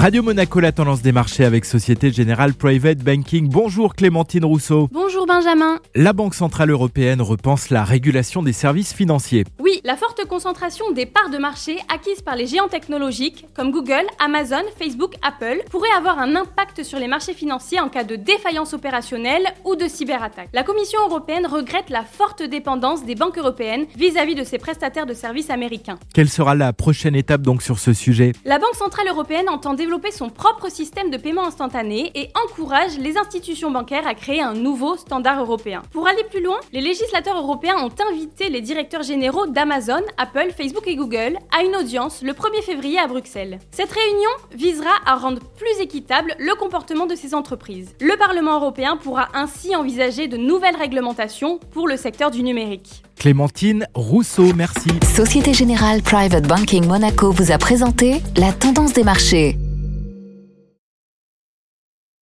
Radio Monaco, la tendance des marchés avec Société Générale Private Banking. Bonjour Clémentine Rousseau. Bonjour Benjamin. La Banque Centrale Européenne repense la régulation des services financiers. Oui, la forte concentration des parts de marché acquises par les géants technologiques comme Google, Amazon, Facebook, Apple pourrait avoir un impact sur les marchés financiers en cas de défaillance opérationnelle ou de cyberattaque. La Commission européenne regrette la forte dépendance des banques européennes vis-à-vis de ses prestataires de services américains. Quelle sera la prochaine étape donc sur ce sujet? La Banque Centrale Européenne entend développer son propre système de paiement instantané et encourage les institutions bancaires à créer un nouveau standard européen. Pour aller plus loin, les législateurs européens ont invité les directeurs généraux d'Amazon, Apple, Facebook et Google à une audience le 1er février à Bruxelles. Cette réunion visera à rendre plus équitable le comportement de ces entreprises. Le Parlement européen pourra ainsi envisager de nouvelles réglementations pour le secteur du numérique. Clémentine Rousseau, merci. Société Générale Private Banking Monaco vous a présenté la tendance des marchés.